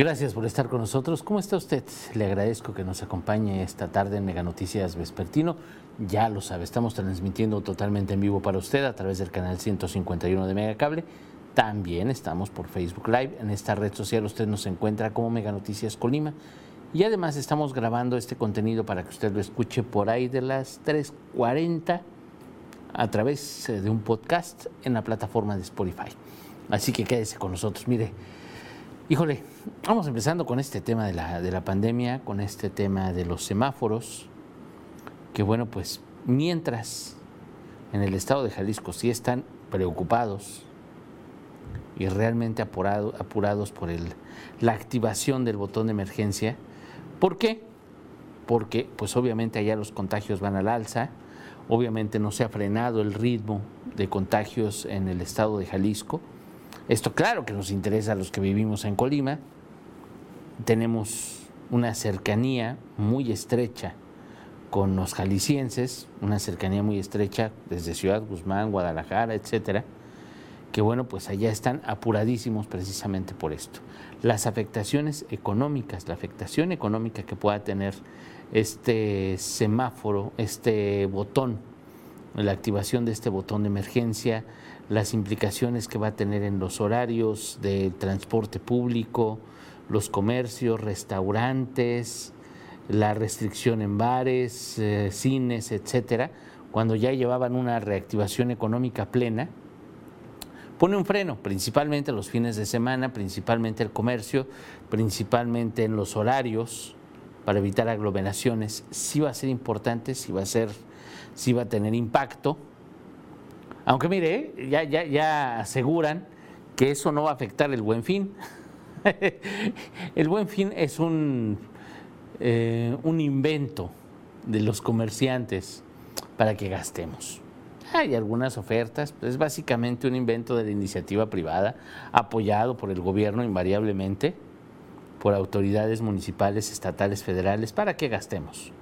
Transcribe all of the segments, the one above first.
Gracias por estar con nosotros. ¿Cómo está usted? Le agradezco que nos acompañe esta tarde en Mega Noticias Vespertino. Ya lo sabe, estamos transmitiendo totalmente en vivo para usted a través del canal 151 de Mega Cable. También estamos por Facebook Live. En esta red social usted nos encuentra como Mega Noticias Colima. Y además estamos grabando este contenido para que usted lo escuche por ahí de las 3.40 a través eh, de un podcast en la plataforma de Spotify. Así que quédese con nosotros. Mire, híjole, vamos empezando con este tema de la, de la pandemia, con este tema de los semáforos, que bueno, pues mientras en el estado de Jalisco sí están preocupados y realmente apurado- apurados por el, la activación del botón de emergencia. ¿Por qué? Porque pues obviamente allá los contagios van al alza, obviamente no se ha frenado el ritmo de contagios en el estado de Jalisco. Esto claro que nos interesa a los que vivimos en Colima. Tenemos una cercanía muy estrecha con los jaliscienses, una cercanía muy estrecha desde Ciudad Guzmán, Guadalajara, etcétera, que bueno, pues allá están apuradísimos precisamente por esto. Las afectaciones económicas, la afectación económica que pueda tener este semáforo, este botón, la activación de este botón de emergencia, las implicaciones que va a tener en los horarios del transporte público, los comercios, restaurantes, la restricción en bares, eh, cines, etcétera, cuando ya llevaban una reactivación económica plena, pone un freno, principalmente los fines de semana, principalmente el comercio, principalmente en los horarios, para evitar aglomeraciones. Sí va a ser importante, sí va a ser, sí va a tener impacto. Aunque mire, ya, ya, ya aseguran que eso no va a afectar el buen fin. el buen fin es un, eh, un invento de los comerciantes para que gastemos. Hay algunas ofertas, es básicamente un invento de la iniciativa privada, apoyado por el gobierno invariablemente, por autoridades municipales, estatales, federales, para que gastemos.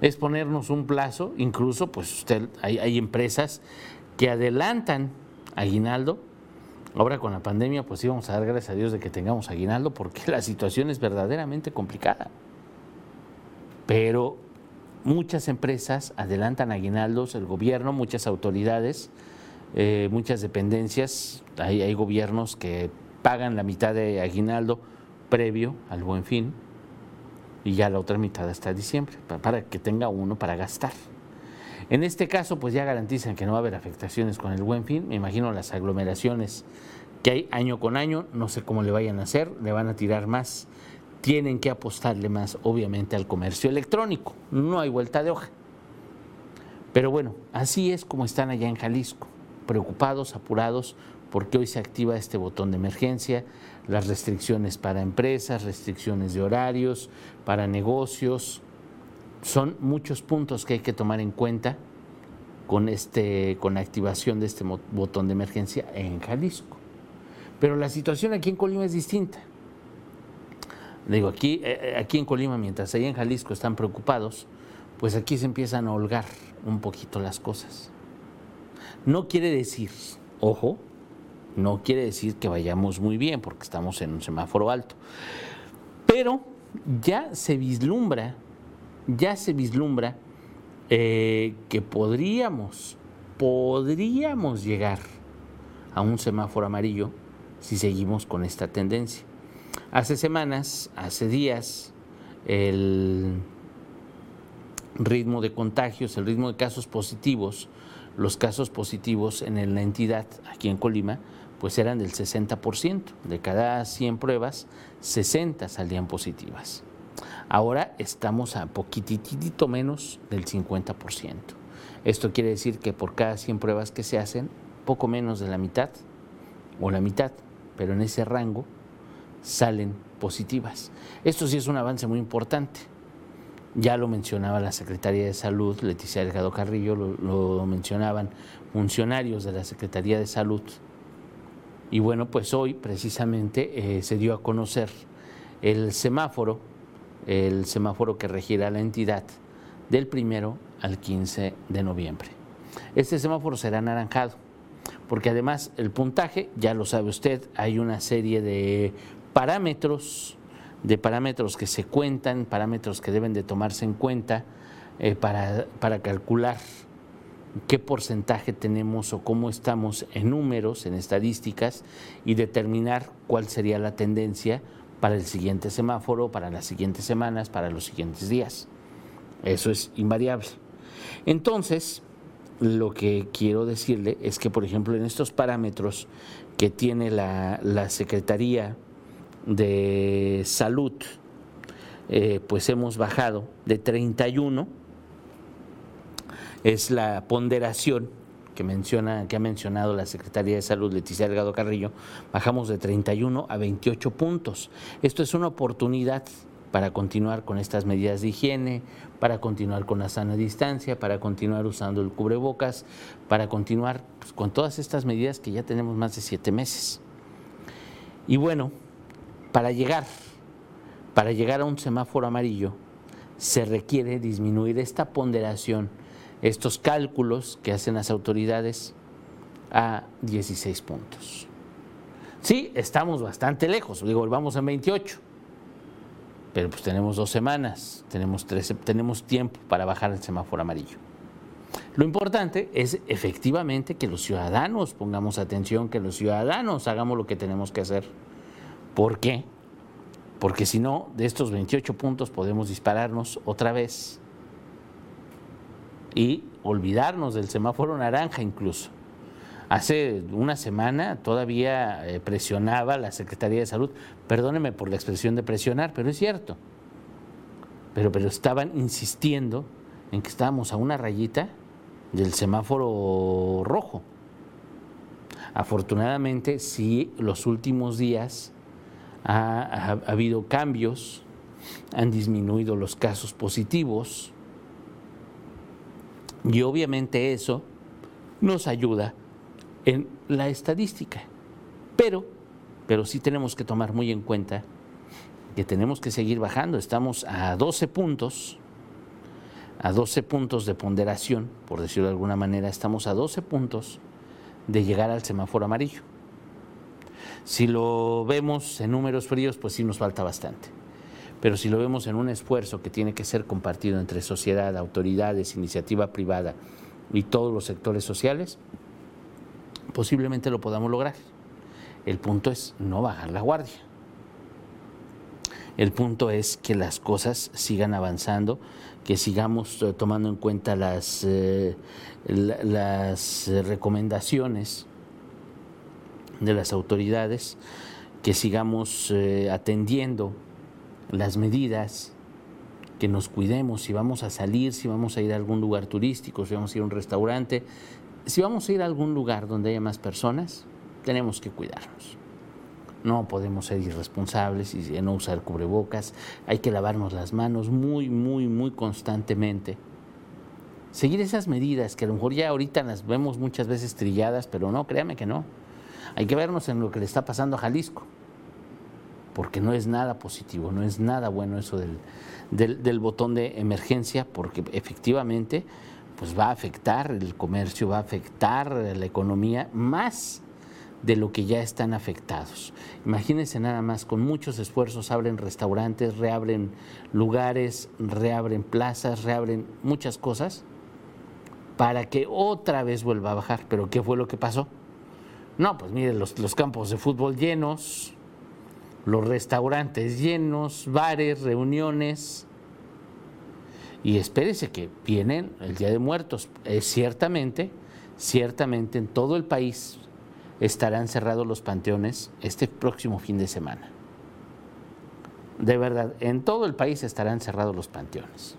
Es ponernos un plazo, incluso pues usted, hay, empresas que adelantan aguinaldo. Ahora con la pandemia pues íbamos a dar gracias a Dios de que tengamos aguinaldo porque la situación es verdaderamente complicada. Pero muchas empresas adelantan aguinaldos, el gobierno, muchas autoridades, eh, muchas dependencias, hay gobiernos que pagan la mitad de aguinaldo previo al buen fin y ya la otra mitad hasta diciembre, pa- para que tenga uno para gastar. En este caso, pues ya garantizan que no va a haber afectaciones con el buen fin. Me imagino las aglomeraciones que hay año con año, no sé cómo le vayan a hacer, le van a tirar más. Tienen que apostarle más, obviamente, al comercio electrónico. No hay vuelta de hoja. Pero bueno, así es como están allá en Jalisco, preocupados, apurados, porque hoy se activa este botón de emergencia, las restricciones para empresas, restricciones de horarios, para negocios. Son muchos puntos que hay que tomar en cuenta con, este, con la activación de este botón de emergencia en Jalisco. Pero la situación aquí en Colima es distinta. Digo, aquí, eh, eh, aquí en Colima, mientras allá en Jalisco están preocupados, pues aquí se empiezan a holgar un poquito las cosas. No quiere decir, ojo, no quiere decir que vayamos muy bien, porque estamos en un semáforo alto. Pero ya se vislumbra, ya se vislumbra eh, que podríamos, podríamos llegar a un semáforo amarillo si seguimos con esta tendencia. Hace semanas, hace días, el ritmo de contagios, el ritmo de casos positivos, los casos positivos en la entidad, aquí en Colima, pues eran del 60%. De cada 100 pruebas, 60 salían positivas. Ahora estamos a poquititito menos del 50%. Esto quiere decir que por cada 100 pruebas que se hacen, poco menos de la mitad, o la mitad, pero en ese rango, salen positivas. Esto sí es un avance muy importante. Ya lo mencionaba la Secretaría de Salud, Leticia Delgado Carrillo, lo, lo mencionaban funcionarios de la Secretaría de Salud. Y bueno, pues hoy precisamente eh, se dio a conocer el semáforo, el semáforo que regirá la entidad del primero al 15 de noviembre. Este semáforo será anaranjado, porque además el puntaje, ya lo sabe usted, hay una serie de parámetros, de parámetros que se cuentan, parámetros que deben de tomarse en cuenta eh, para, para calcular qué porcentaje tenemos o cómo estamos en números, en estadísticas y determinar cuál sería la tendencia para el siguiente semáforo, para las siguientes semanas, para los siguientes días. Eso es invariable. Entonces, lo que quiero decirle es que, por ejemplo, en estos parámetros que tiene la, Secretaría de Salud, eh, pues hemos bajado de 31 es la ponderación que, menciona, que ha mencionado la Secretaría de Salud, Leticia Delgado Carrillo, bajamos de 31 a 28 puntos. Esto es una oportunidad para continuar con estas medidas de higiene, para continuar con la sana distancia, para continuar usando el cubrebocas, para continuar pues, con todas estas medidas que ya tenemos más de siete meses. Y bueno, para llegar, para llegar a un semáforo amarillo, se requiere disminuir esta ponderación estos cálculos que hacen las autoridades a 16 puntos. Sí, estamos bastante lejos, digo, vamos en 28, pero pues tenemos dos semanas, tenemos, tenemos tiempo para bajar el semáforo amarillo. Lo importante es efectivamente que los ciudadanos pongamos atención, que los ciudadanos hagamos lo que tenemos que hacer. ¿Por qué? Porque si no, de estos 28 puntos podemos dispararnos otra vez y olvidarnos del semáforo naranja incluso. Hace una semana todavía eh, presionaba la Secretaría de Salud, perdóneme por la expresión de presionar, pero es cierto. Pero, pero estaban insistiendo en que estábamos a una rayita del semáforo rojo. Afortunadamente, sí, los últimos días ha habido cambios, han disminuido los casos positivos, y obviamente eso nos ayuda en la estadística. Pero, pero sí tenemos que tomar muy en cuenta que tenemos que seguir bajando. Estamos a 12 puntos, a 12 puntos de ponderación, por decirlo de alguna manera, estamos a 12 puntos de llegar al semáforo amarillo. Si lo vemos en números fríos, pues sí nos falta bastante. Pero si lo vemos en un esfuerzo que tiene que ser compartido entre sociedad, autoridades, iniciativa privada y todos los sectores sociales, posiblemente lo podamos lograr. El punto es no bajar la guardia. El punto es que las cosas sigan avanzando, que sigamos eh, tomando en cuenta las, eh, las recomendaciones de las autoridades, que sigamos eh, atendiendo las medidas, que nos cuidemos, si vamos a salir, si vamos a ir a algún lugar turístico, si vamos a ir a un restaurante, si vamos a ir a algún lugar donde haya más personas, tenemos que cuidarnos. No podemos ser irresponsables y no usar cubrebocas, hay que lavarnos las manos muy, muy, muy constantemente. Seguir esas medidas que a lo mejor ya ahorita las vemos muchas veces trilladas, pero no, créame que no. Hay que vernos en lo que le está pasando a Jalisco porque no es nada positivo, no es nada bueno eso del, botón de emergencia, porque efectivamente pues va a afectar el comercio, va a afectar la economía más de lo que ya están afectados. Imagínense nada más, con muchos esfuerzos abren restaurantes, reabren lugares, reabren plazas, reabren muchas cosas para que otra vez vuelva a bajar. Pero ¿qué fue lo que pasó? No, pues miren, los, los campos de fútbol llenos, los restaurantes llenos, bares, reuniones. Y espérese que vienen el Día de Muertos. Ciertamente, ciertamente en todo el país estarán cerrados los panteones este próximo fin de semana. De verdad, en todo el país estarán cerrados los panteones.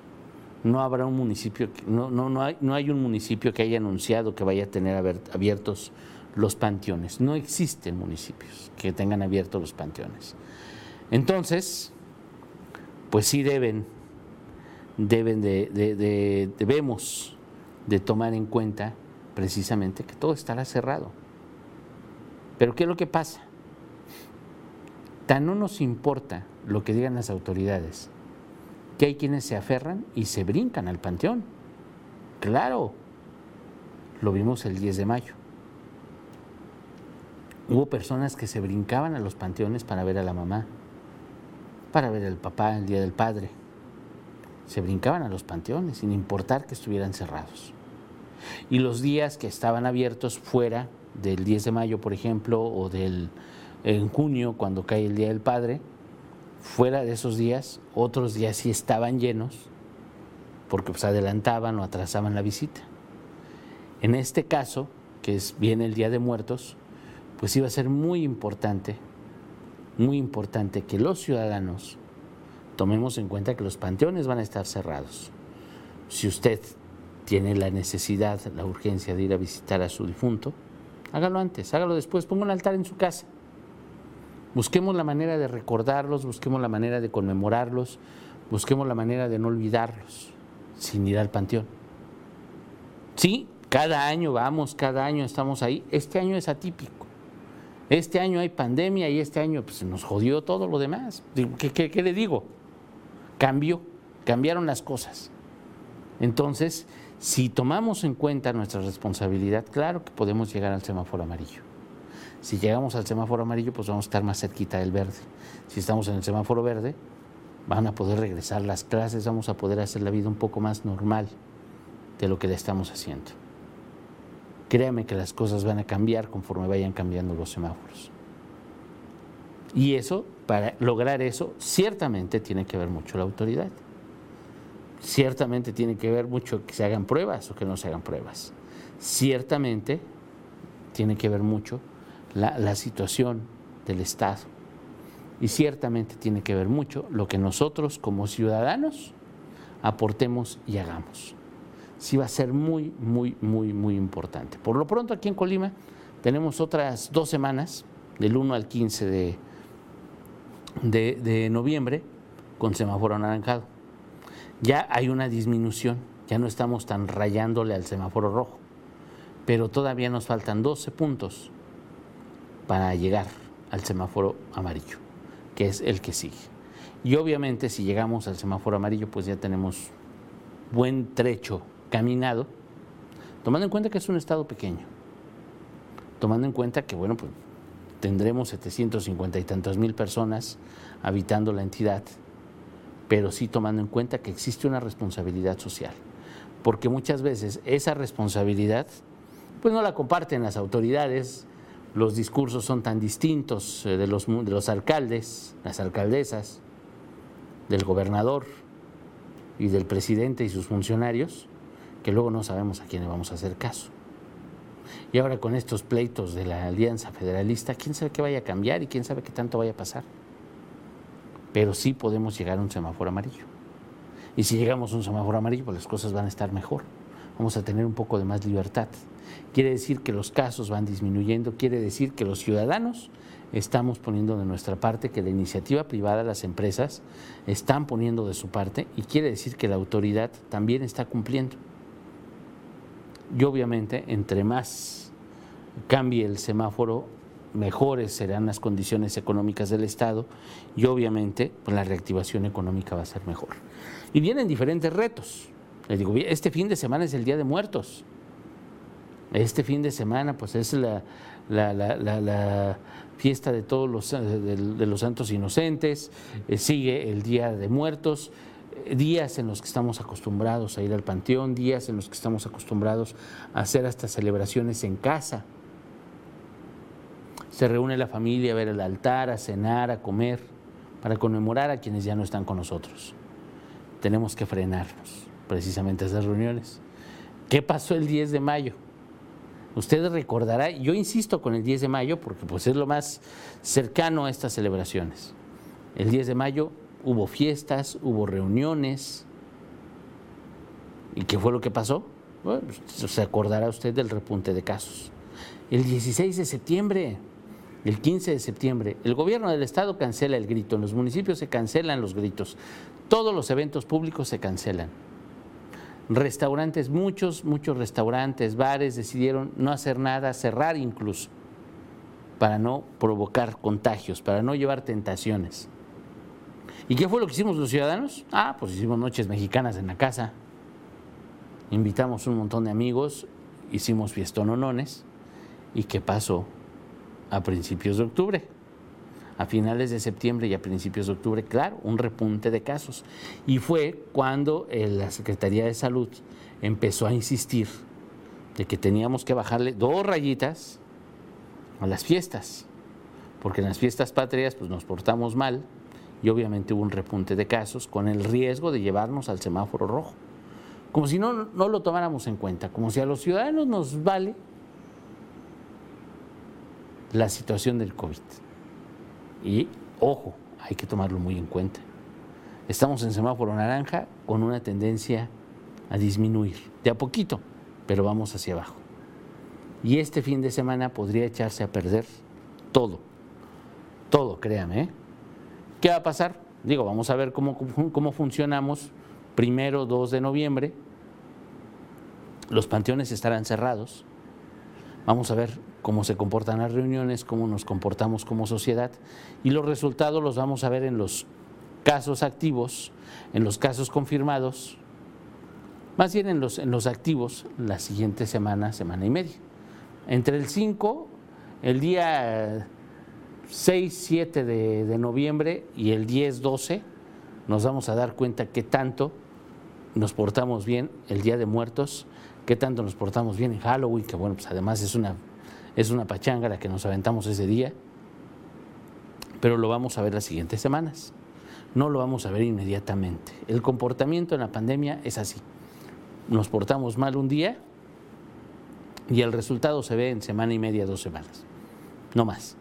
No habrá un municipio, no, no, no, hay, no hay un municipio que haya anunciado que vaya a tener abiertos los panteones. No existen municipios que tengan abiertos los panteones. Entonces, pues sí deben, deben de, de- de- debemos de tomar en cuenta precisamente que todo estará cerrado. Pero ¿qué es lo que pasa? Tan no nos importa lo que digan las autoridades, que hay quienes se aferran y se brincan al panteón. Claro, lo vimos el 10 de mayo. Hubo personas que se brincaban a los panteones para ver a la mamá, para ver al papá el día del padre. Se brincaban a los panteones sin importar que estuvieran cerrados. Y los días que estaban abiertos fuera del 10 de mayo, por ejemplo, o del en junio cuando cae el día del padre, fuera de esos días, otros días sí estaban llenos porque pues adelantaban o atrasaban la visita. En este caso, que es viene el Día de Muertos, pues iba a ser muy importante, muy importante que los ciudadanos tomemos en cuenta que los panteones van a estar cerrados. Si usted tiene la necesidad, la urgencia de ir a visitar a su difunto, hágalo antes, hágalo después, ponga un altar en su casa. Busquemos la manera de recordarlos, busquemos la manera de conmemorarlos, busquemos la manera de no olvidarlos sin ir al panteón. Sí, cada año vamos, cada año estamos ahí. Este año es atípico. Este año hay pandemia y este año pues, nos jodió todo lo demás. Digo, ¿Qué, qué- qué le digo? Cambió, cambiaron las cosas. Entonces, si tomamos en cuenta nuestra responsabilidad, claro que podemos llegar al semáforo amarillo. Si llegamos al semáforo amarillo, pues vamos a estar más cerquita del verde. Si estamos en el semáforo verde, van a poder regresar las clases, vamos a poder hacer la vida un poco más normal de lo que le estamos haciendo. Créame que las cosas van a cambiar conforme vayan cambiando los semáforos. Y eso, para lograr eso, ciertamente tiene que ver mucho la autoridad. Ciertamente tiene que ver mucho que se hagan pruebas o que no se hagan pruebas. Ciertamente tiene que ver mucho la, situación del Estado. Y ciertamente tiene que ver mucho lo que nosotros como ciudadanos aportemos y hagamos. Sí va a ser muy, muy, muy, muy importante. Por lo pronto aquí en Colima tenemos otras dos semanas, del 1 al 15 de, de, de noviembre, con semáforo anaranjado. Ya hay una disminución, ya no estamos tan rayándole al semáforo rojo, pero todavía nos faltan 12 puntos para llegar al semáforo amarillo, que es el que sigue. Y obviamente si llegamos al semáforo amarillo, pues ya tenemos buen trecho caminado, tomando en cuenta que es un estado pequeño, tomando en cuenta que, bueno, pues tendremos 750 y tantos mil personas habitando la entidad, pero sí tomando en cuenta que existe una responsabilidad social, porque muchas veces esa responsabilidad, pues no la comparten las autoridades, los discursos son tan distintos eh, de los, de los alcaldes, las alcaldesas, del gobernador y del presidente y sus funcionarios, que luego no sabemos a quién le vamos a hacer caso. Y ahora con estos pleitos de la Alianza Federalista, quién sabe qué vaya a cambiar y quién sabe qué tanto vaya a pasar. Pero sí podemos llegar a un semáforo amarillo. Y si llegamos a un semáforo amarillo, pues las cosas van a estar mejor. Vamos a tener un poco de más libertad. Quiere decir que los casos van disminuyendo, quiere decir que los ciudadanos estamos poniendo de nuestra parte, que la iniciativa privada, las empresas, están poniendo de su parte y quiere decir que la autoridad también está cumpliendo. Y obviamente, entre más cambie el semáforo, mejores serán las condiciones económicas del Estado y obviamente pues, la reactivación económica va a ser mejor. Y vienen diferentes retos. Les digo, este fin de semana es el Día de Muertos. Este fin de semana pues es la, fiesta de todos los, eh, santos inocentes, eh, sigue el Día de Muertos, eh, días en los que estamos acostumbrados a ir al panteón, días en los que estamos acostumbrados a hacer hasta celebraciones en casa. Se reúne la familia a ver el altar, a cenar, a comer, para conmemorar a quienes ya no están con nosotros. Tenemos que frenarnos precisamente esas reuniones. ¿Qué pasó el 10 de mayo? Usted recordará, yo insisto con el 10 de mayo porque pues es lo más cercano a estas celebraciones. El 10 de mayo hubo fiestas, hubo reuniones. ¿Y qué fue lo que pasó? Bueno, pues, se acordará usted del repunte de casos. El 16 de septiembre, el 15 de septiembre, el gobierno del estado cancela el grito, en los municipios se cancelan los gritos, todos los eventos públicos se cancelan. Restaurantes, muchos, muchos restaurantes, bares decidieron no hacer nada, cerrar incluso, para no provocar contagios, para no llevar tentaciones. ¿Y qué fue lo que hicimos los ciudadanos? Ah, pues hicimos noches mexicanas en la casa. Invitamos un montón de amigos, hicimos fiestononones. ¿Y qué pasó? A principios de octubre, a finales de septiembre y a principios de octubre, claro, un repunte de casos. Y fue cuando eh, la Secretaría de Salud empezó a insistir de que teníamos que bajarle dos rayitas a las fiestas, porque en las fiestas patrias pues nos portamos mal y obviamente hubo un repunte de casos con el riesgo de llevarnos al semáforo rojo. Como si no, no lo tomáramos en cuenta, como si a los ciudadanos nos vale la situación del COVID. Y ojo, hay que tomarlo muy en cuenta. Estamos en semáforo naranja con una tendencia a disminuir, de a poquito, pero vamos hacia abajo. Y este fin de semana podría echarse a perder todo, todo, créame. ¿eh? ¿Qué va a pasar? Digo, vamos a ver cómo, cómo funcionamos primero, 2 de noviembre. Los panteones estarán cerrados. Vamos a ver cómo se comportan las reuniones, cómo nos comportamos como sociedad y los resultados los vamos a ver en los casos activos, en los casos confirmados, más bien en los, en los activos la siguiente semana, semana y media. Entre el 5, el día 6, 7 de, de noviembre y el 10, 12, nos vamos a dar cuenta qué tanto nos portamos bien el Día de Muertos, qué tanto nos portamos bien en Halloween, que bueno, pues además es una es una pachanga la que nos aventamos ese día, pero lo vamos a ver las siguientes semanas. No lo vamos a ver inmediatamente. El comportamiento en la pandemia es así. Nos portamos mal un día y el resultado se ve en semana y media, dos semanas. No más.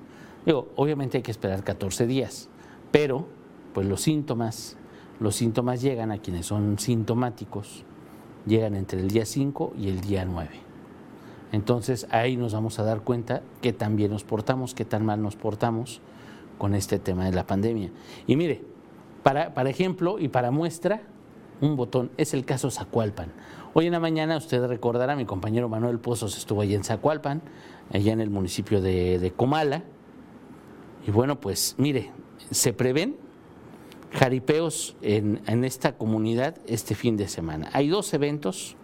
Obviamente hay que esperar 14 días, pero pues los síntomas, los síntomas llegan a quienes son sintomáticos, llegan entre el día 5 y el día 9. Entonces ahí nos vamos a dar cuenta que tan bien nos portamos, que tan mal nos portamos con este tema de la pandemia. Y mire, para, para ejemplo y para muestra, un botón, es el caso Zacualpan. Hoy en la mañana, usted recordará, mi compañero Manuel Pozos estuvo allí en Zacualpan, allá en el municipio de, Comala. Y bueno, pues mire, se prevén jaripeos en, en esta comunidad este fin de semana. Hay dos eventos,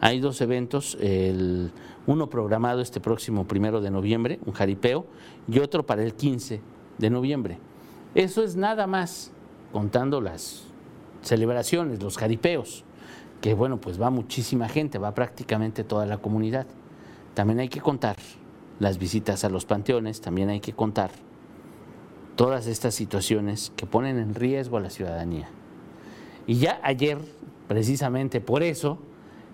hay dos eventos, el uno programado este próximo primero de noviembre, un jaripeo, y otro para el 15 de noviembre. Eso es nada más contando las celebraciones, los jaripeos, que bueno, pues va muchísima gente, va prácticamente toda la comunidad. También hay que contar las visitas a los panteones, también hay que contar todas estas situaciones que ponen en riesgo a la ciudadanía. Y ya ayer, precisamente por eso,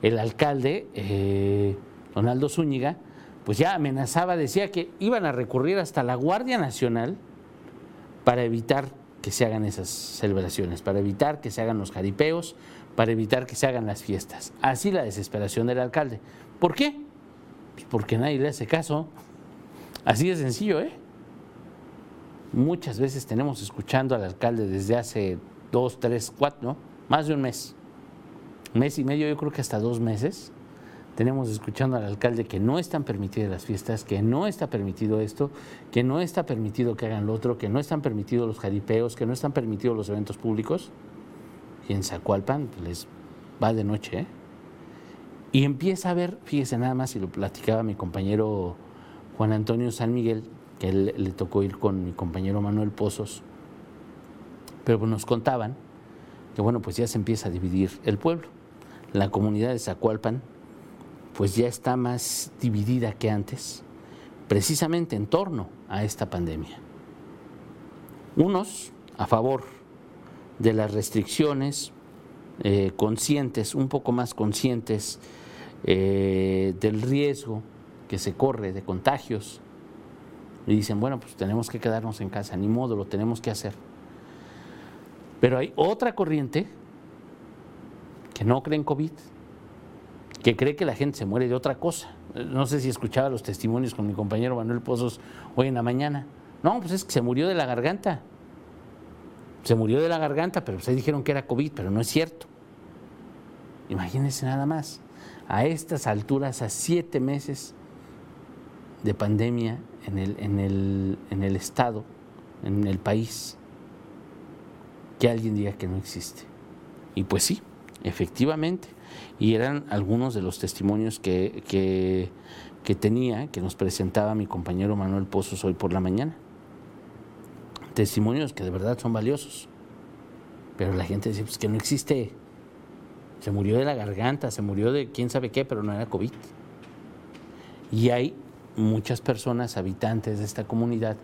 el alcalde eh, Donaldo Zúñiga, pues ya amenazaba, decía que iban a recurrir hasta la Guardia Nacional para evitar que se hagan esas celebraciones, para evitar que se hagan los jaripeos, para evitar que se hagan las fiestas. Así la desesperación del alcalde. ¿Por qué? Pues porque nadie le hace caso. Así de sencillo, ¿eh? Muchas veces tenemos escuchando al alcalde desde hace dos, tres, cuatro, ¿no? más de un mes, mes y medio, yo creo que hasta dos meses, tenemos escuchando al alcalde que no están permitidas las fiestas, que no está permitido esto, que no está permitido que hagan lo otro, que no están permitidos los jaripeos, que no están permitidos los eventos públicos. Y en Zacualpan pues, les va de noche. ¿eh? Y empieza a ver, fíjese nada más, y lo platicaba mi compañero Juan Antonio San Miguel, que él, le tocó ir con mi compañero Manuel Pozos, pero pues nos contaban que bueno, pues ya se empieza a dividir el pueblo. La comunidad de Zacualpan pues ya está más dividida que antes, precisamente en torno a esta pandemia. Unos a favor de las restricciones, eh, conscientes, un poco más conscientes eh, del riesgo que se corre de contagios, y dicen, bueno, pues tenemos que quedarnos en casa, ni modo, lo tenemos que hacer. Pero hay otra corriente que no cree en COVID, que cree que la gente se muere de otra cosa. No sé si escuchaba los testimonios con mi compañero Manuel Pozos hoy en la mañana. No, pues es que se murió de la garganta. Se murió de la garganta, pero ustedes dijeron que era COVID, pero no es cierto. Imagínense nada más. A estas alturas, a siete meses de pandemia en el Estado, en el país, que alguien diga que no existe. Y pues sí, efectivamente. Y eran algunos de los testimonios que, que, tenía, que nos presentaba mi compañero Manuel Pozos hoy por la mañana. Testimonios que de verdad son valiosos. Pero la gente dice pues, que no existe. Se murió de la garganta, se murió de quién sabe qué, pero no era COVID. Y hay muchas personas, habitantes de esta comunidad,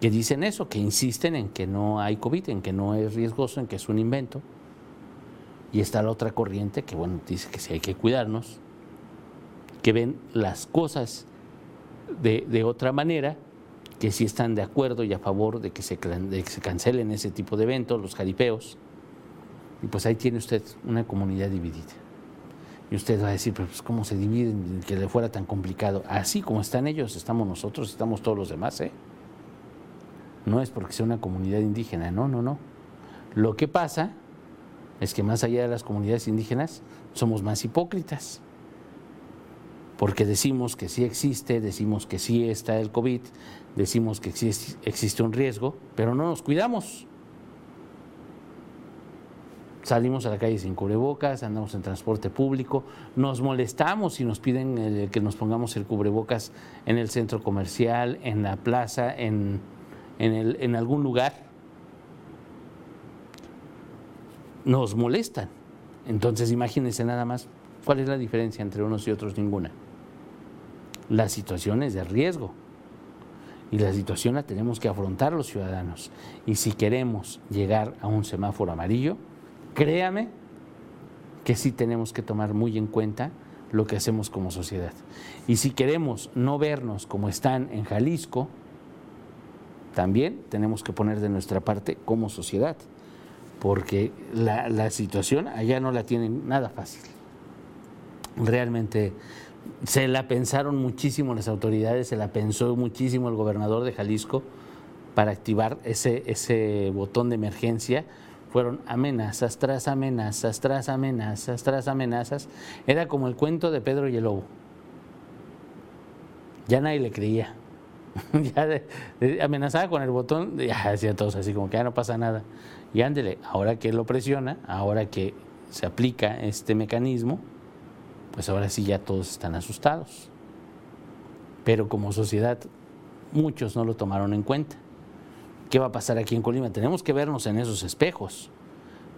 que dicen eso, que insisten en que no hay COVID, en que no es riesgoso, en que es un invento. Y está la otra corriente que, bueno, dice que sí hay que cuidarnos, que ven las cosas de, de otra manera, que sí están de acuerdo y a favor de que, se, que se cancelen ese tipo de eventos, los jaripeos. Y pues ahí tiene usted una comunidad dividida. Y usted va a decir, pues ¿cómo se dividen? Que le fuera tan complicado. Así como están ellos, estamos nosotros, estamos todos los demás, ¿eh? No es porque sea una comunidad indígena, no, no, no. Lo que pasa es que más allá de las comunidades indígenas, somos más hipócritas. Porque decimos que sí existe, decimos que sí está el COVID, decimos que existe un riesgo, pero no nos cuidamos. Salimos a la calle sin cubrebocas, andamos en transporte público, nos molestamos si nos piden eh, que nos pongamos el cubrebocas en el centro comercial, en la plaza, en, en, algún lugar. Nos molestan. Entonces imagínense nada más cuál es la diferencia entre unos y otros, ninguna. La situación es de riesgo y la situación la tenemos que afrontar los ciudadanos. Y si queremos llegar a un semáforo amarillo, créame que sí tenemos que tomar muy en cuenta lo que hacemos como sociedad. Y si queremos no vernos como están en Jalisco, también tenemos que poner de nuestra parte como sociedad, porque la, situación allá no la tienen nada fácil. Realmente se la pensaron muchísimo las autoridades, se la pensó muchísimo el gobernador de Jalisco para activar ese, botón de emergencia. Fueron amenazas tras amenazas, tras amenazas, tras amenazas. Era como el cuento de Pedro y el Lobo. Ya nadie le creía. ya amenazaba con el botón, ya decía todos así como que ya no pasa nada. Y ándele, ahora que lo presiona, ahora que se aplica este mecanismo, pues ahora sí ya todos están asustados. Pero como sociedad muchos no lo tomaron en cuenta. ¿Qué va a pasar aquí en Colima? Tenemos que vernos en esos espejos,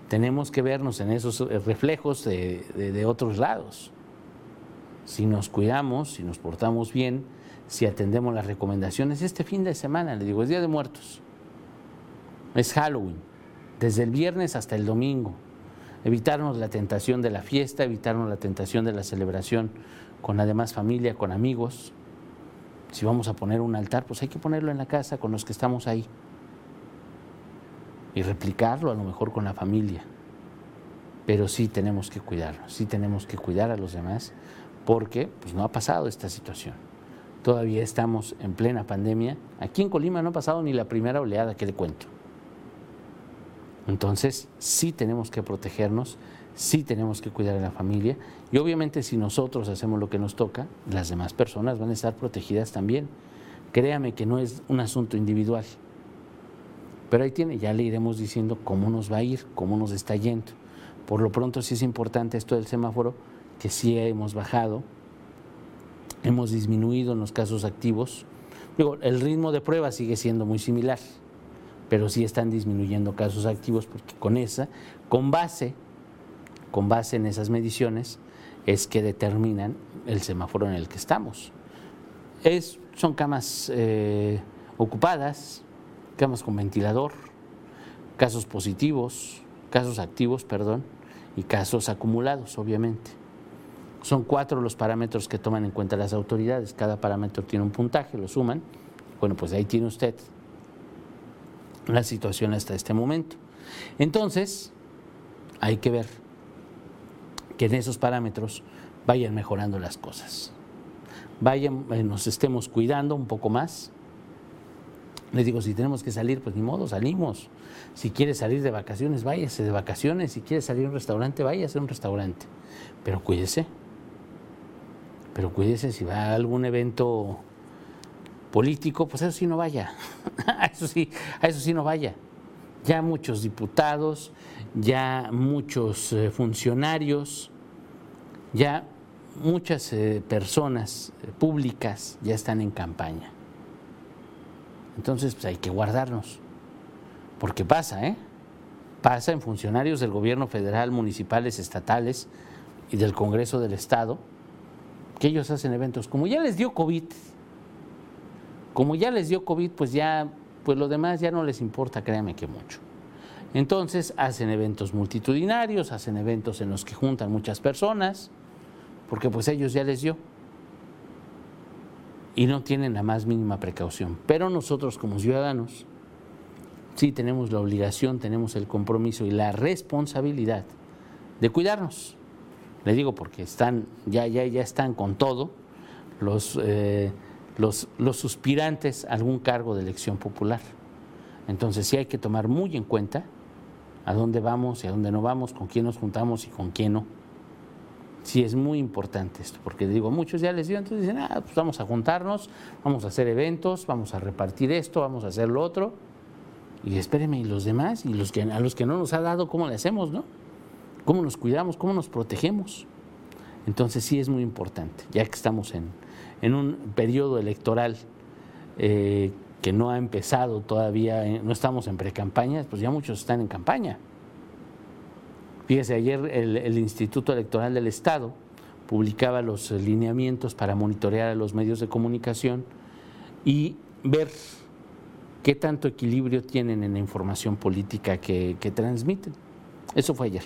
tenemos que vernos en esos eh, reflejos de, de, otros lados. Si nos cuidamos, si nos portamos bien, si atendemos las recomendaciones, este fin de semana, le digo, es Día de Muertos, es Halloween, desde el viernes hasta el domingo, evitarnos la tentación de la fiesta, evitarnos la tentación de la celebración con la demás familia, con amigos. Si vamos a poner un altar, pues hay que ponerlo en la casa con los que estamos ahí. Y replicarlo a lo mejor con la familia. Pero sí tenemos que cuidarnos, sí tenemos que cuidar a los demás, porque pues no ha pasado esta situación. Todavía estamos en plena pandemia. Aquí en Colima no ha pasado ni la primera oleada que le cuento. Entonces, sí tenemos que protegernos, sí tenemos que cuidar a la familia y obviamente si nosotros hacemos lo que nos toca, las demás personas van a estar protegidas también. Créame que no es un asunto individual. Pero ahí tiene, ya le iremos diciendo cómo nos va a ir, cómo nos está yendo. Por lo pronto sí es importante esto del semáforo, que sí hemos bajado, hemos disminuido en los casos activos. Digo, el ritmo de prueba sigue siendo muy similar pero sí están disminuyendo casos activos porque con esa, con base, con base en esas mediciones, es que determinan el semáforo en el que estamos. Es, son camas eh, ocupadas, camas con ventilador, casos positivos, casos activos, perdón, y casos acumulados, obviamente. Son cuatro los parámetros que toman en cuenta las autoridades. Cada parámetro tiene un puntaje, lo suman. Bueno, pues ahí tiene usted la situación hasta este momento. Entonces, hay que ver que en esos parámetros vayan mejorando las cosas. Vayan, eh, nos estemos cuidando un poco más. Les digo, si tenemos que salir, pues ni modo, salimos. Si quiere salir de vacaciones, váyase de vacaciones. Si quiere salir a un restaurante, váyase a un restaurante. Pero cuídese. Pero cuídese si va a algún evento político, pues eso sí no vaya. a eso sí, a eso sí no vaya. Ya muchos diputados, ya muchos eh, funcionarios, ya muchas eh, personas eh, públicas ya están en campaña. Entonces, pues hay que guardarnos. Porque pasa, ¿eh? Pasa en funcionarios del gobierno federal, municipales, estatales y del Congreso del Estado, que ellos hacen eventos. Como ya les dio COVID, como ya les dio COVID, pues ya, pues lo demás ya no les importa, créanme que mucho. Entonces hacen eventos multitudinarios, hacen eventos en los que juntan muchas personas, porque pues ellos ya les dio. Y no tienen la más mínima precaución. Pero nosotros como ciudadanos sí tenemos la obligación, tenemos el compromiso y la responsabilidad de cuidarnos. Le digo porque están, ya, ya, ya están con todo los, eh, los, los suspirantes a algún cargo de elección popular. Entonces sí hay que tomar muy en cuenta a dónde vamos y a dónde no vamos, con quién nos juntamos y con quién no. Sí es muy importante esto, porque digo, muchos ya les dio, entonces dicen, ah, pues vamos a juntarnos, vamos a hacer eventos, vamos a repartir esto, vamos a hacer lo otro. Y espérenme, ¿y los demás? ¿Y los que, a los que no nos ha dado, cómo le hacemos, no? ¿Cómo nos cuidamos? ¿Cómo nos protegemos? Entonces sí es muy importante, ya que estamos en, en un periodo electoral eh, que no ha empezado todavía, eh, no estamos en precampañas, pues ya muchos están en campaña. Fíjese, ayer el, Instituto Electoral del Estado publicaba los lineamientos para monitorear a los medios de comunicación y ver qué tanto equilibrio tienen en la información política que, que transmiten. Eso fue ayer.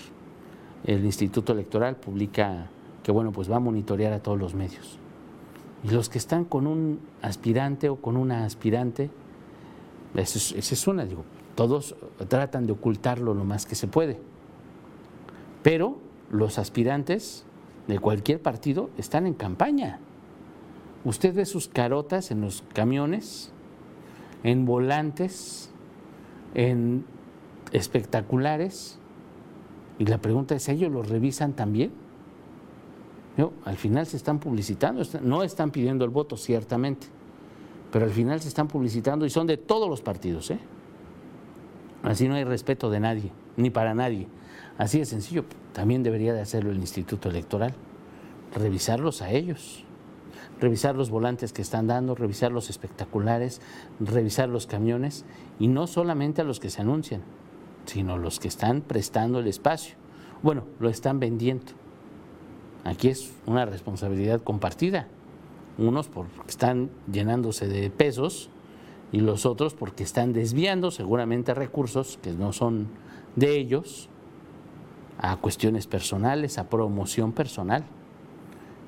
El Instituto Electoral publica que bueno, pues va a monitorear a todos los medios. Y los que están con un aspirante o con una aspirante, esa es, una, digo, todos tratan de ocultarlo lo más que se puede. Pero los aspirantes de cualquier partido están en campaña. Usted ve sus carotas en los camiones, en volantes, en espectaculares, y la pregunta es, ¿ellos los revisan también? Al final se están publicitando, no están pidiendo el voto, ciertamente, pero al final se están publicitando y son de todos los partidos. ¿eh? Así no hay respeto de nadie, ni para nadie. Así de sencillo, también debería de hacerlo el Instituto Electoral, revisarlos a ellos, revisar los volantes que están dando, revisar los espectaculares, revisar los camiones y no solamente a los que se anuncian, sino los que están prestando el espacio. Bueno, lo están vendiendo. Aquí es una responsabilidad compartida. Unos porque están llenándose de pesos y los otros porque están desviando seguramente recursos que no son de ellos a cuestiones personales, a promoción personal.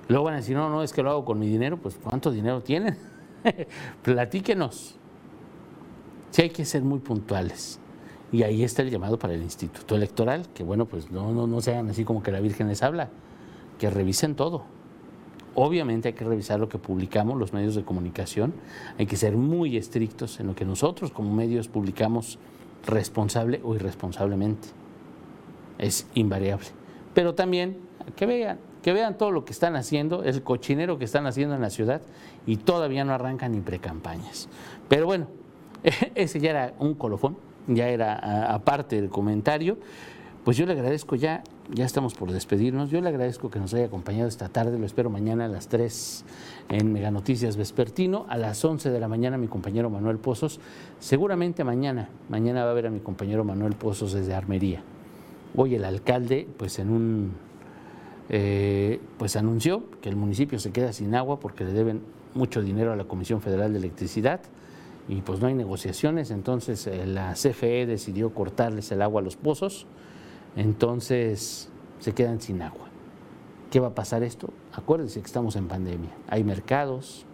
Luego van a decir, no, no, es que lo hago con mi dinero, pues ¿cuánto dinero tienen? Platíquenos. Sí hay que ser muy puntuales. Y ahí está el llamado para el Instituto Electoral, que bueno, pues no, no, no sean así como que la Virgen les habla que revisen todo. Obviamente hay que revisar lo que publicamos los medios de comunicación, hay que ser muy estrictos en lo que nosotros como medios publicamos responsable o irresponsablemente. Es invariable. Pero también que vean, que vean todo lo que están haciendo, el cochinero que están haciendo en la ciudad y todavía no arrancan ni precampañas. Pero bueno, ese ya era un colofón, ya era aparte del comentario. Pues yo le agradezco ya, ya estamos por despedirnos, yo le agradezco que nos haya acompañado esta tarde, lo espero mañana a las 3 en Mega Noticias Vespertino, a las 11 de la mañana mi compañero Manuel Pozos, seguramente mañana, mañana va a ver a mi compañero Manuel Pozos desde Armería. Hoy el alcalde, pues en un, eh, pues anunció que el municipio se queda sin agua porque le deben mucho dinero a la Comisión Federal de Electricidad y pues no hay negociaciones, entonces eh, la CFE decidió cortarles el agua a los pozos entonces se quedan sin agua. ¿Qué va a pasar esto? Acuérdense que estamos en pandemia. Hay mercados,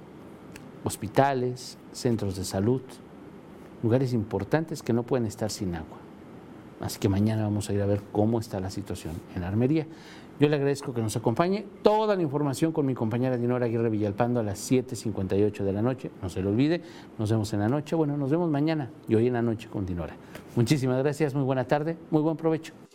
hospitales, centros de salud, lugares importantes que no pueden estar sin agua. Así que mañana vamos a ir a ver cómo está la situación en la armería. Yo le agradezco que nos acompañe. Toda la información con mi compañera Dinora Aguirre Villalpando a las 7.58 de la noche. No se lo olvide. Nos vemos en la noche. Bueno, nos vemos mañana y hoy en la noche con Dinora. Muchísimas gracias. Muy buena tarde. Muy buen provecho.